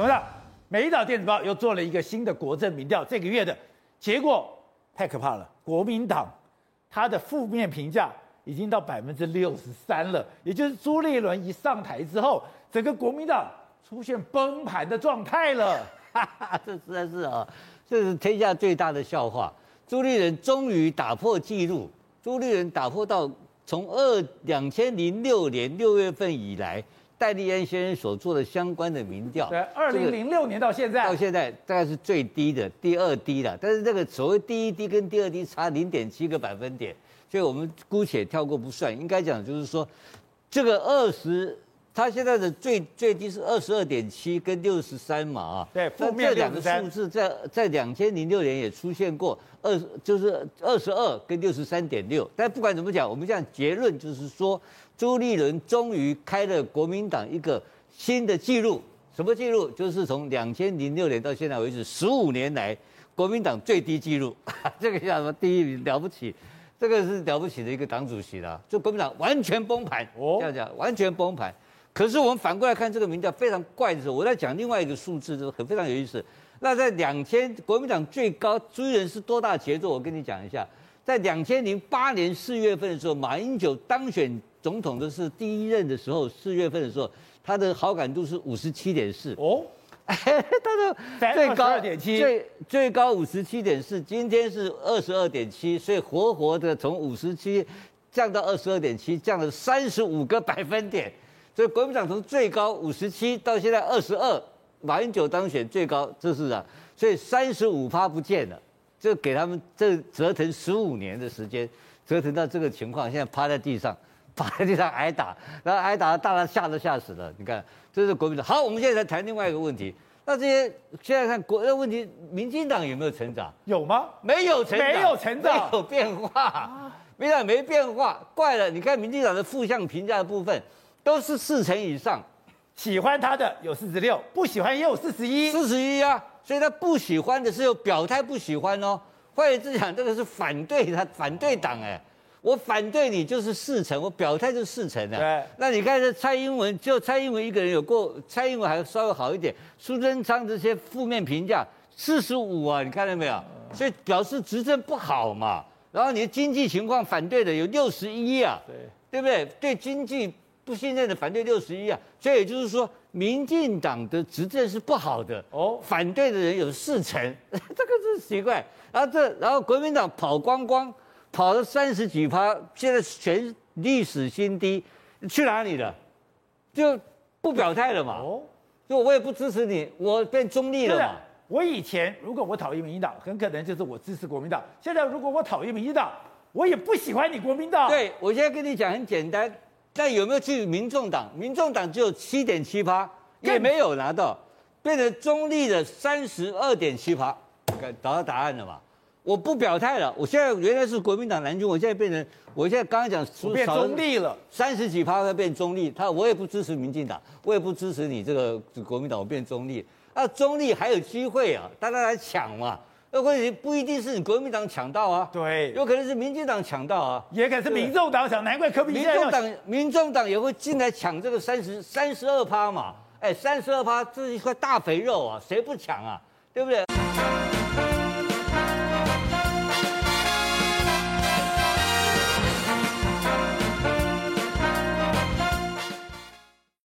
董事长，美岛电子报又做了一个新的国政民调，这个月的结果太可怕了，国民党他的负面评价已经到百分之六十三了，也就是朱立伦一上台之后，整个国民党出现崩盘的状态了。哈哈，这实在是啊，这是天下最大的笑话。朱立伦终于打破纪录，朱立伦打破到从二两千零六年六月份以来。戴立安先生所做的相关的民调，对，二零零六年到现在，到现在大概是最低的，第二低了。但是这个所谓第一低跟第二低差零点七个百分点，所以我们姑且跳过不算。应该讲就是说，这个二十，他现在的最最低是二十二点七跟六十三嘛啊。对，负面这两个数字在在两千零六年也出现过二，就是二十二跟六十三点六。但不管怎么讲，我们讲结论就是说。朱立伦终于开了国民党一个新的记录，什么记录？就是从两千零六年到现在为止，十五年来国民党最低纪录。这个叫什么？第一名了不起，这个是了不起的一个党主席了。就国民党完全崩盘，哦，这样讲完全崩盘。可是我们反过来看这个民调非常怪的时候，我在讲另外一个数字，就很非常有意思。那在两千国民党最高朱立伦是多大节奏？我跟你讲一下，在两千零八年四月份的时候，马英九当选。总统的是第一任的时候，四月份的时候，他的好感度是五十七点四哦，他的最高点七最最高五十七点四，今天是二十二点七，所以活活的从五十七降到二十二点七，降了三十五个百分点，所以国民党从最高五十七到现在二十二，马英九当选最高，这是啊，所以三十五趴不见了，就给他们这折腾十五年的时间，折腾到这个情况，现在趴在地上。趴在地上挨打，然后挨打，大家吓都吓死了。你看，这是国民党。好，我们现在来谈另外一个问题。那这些现在看国的问题，民进党有没有成长？有吗？没有成长，没有成长，没有变化。民进党没变化，怪了。你看民进党的负向评价的部分，都是四成以上。喜欢他的有四十六，不喜欢也有四十一。四十一啊，所以他不喜欢的是有表态不喜欢哦。换言之讲，这个是反对他反对党哎。我反对你就是四成，我表态就是四成的。对，那你看这蔡英文，就蔡英文一个人有过，蔡英文还稍微好一点。苏贞昌这些负面评价四十五啊，你看到没有？所以表示执政不好嘛。然后你的经济情况反对的有六十一啊，对，对不对？对经济不信任的反对六十一啊，所以也就是说，民进党的执政是不好的哦。反对的人有四成，这个是奇怪。然后这，然后国民党跑光光。跑了三十几趴，现在全历史新低，去哪里了？就不表态了嘛。哦，就我也不支持你，我变中立了嘛。我以前如果我讨厌民进党，很可能就是我支持国民党。现在如果我讨厌民进党，我也不喜欢你国民党。对，我现在跟你讲很简单，但有没有去民众党？民众党只有七点七趴，也没有拿到，变成中立的三十二点七趴，找到答案了嘛？我不表态了，我现在原来是国民党蓝军，我现在变成，我现在刚刚讲变中立了，三十几趴会变中立，他我也不支持民进党，我也不支持你这个国民党，我变中立，那中立还有机会啊，大家来抢嘛，那问题不一定是你国民党抢到啊，对，有可能是民进党抢到啊，也可能是民众党抢，难怪柯比民众党民众党也会进来抢这个三十三十二趴嘛，哎，三十二趴这是一块大肥肉啊，谁不抢啊，对不对？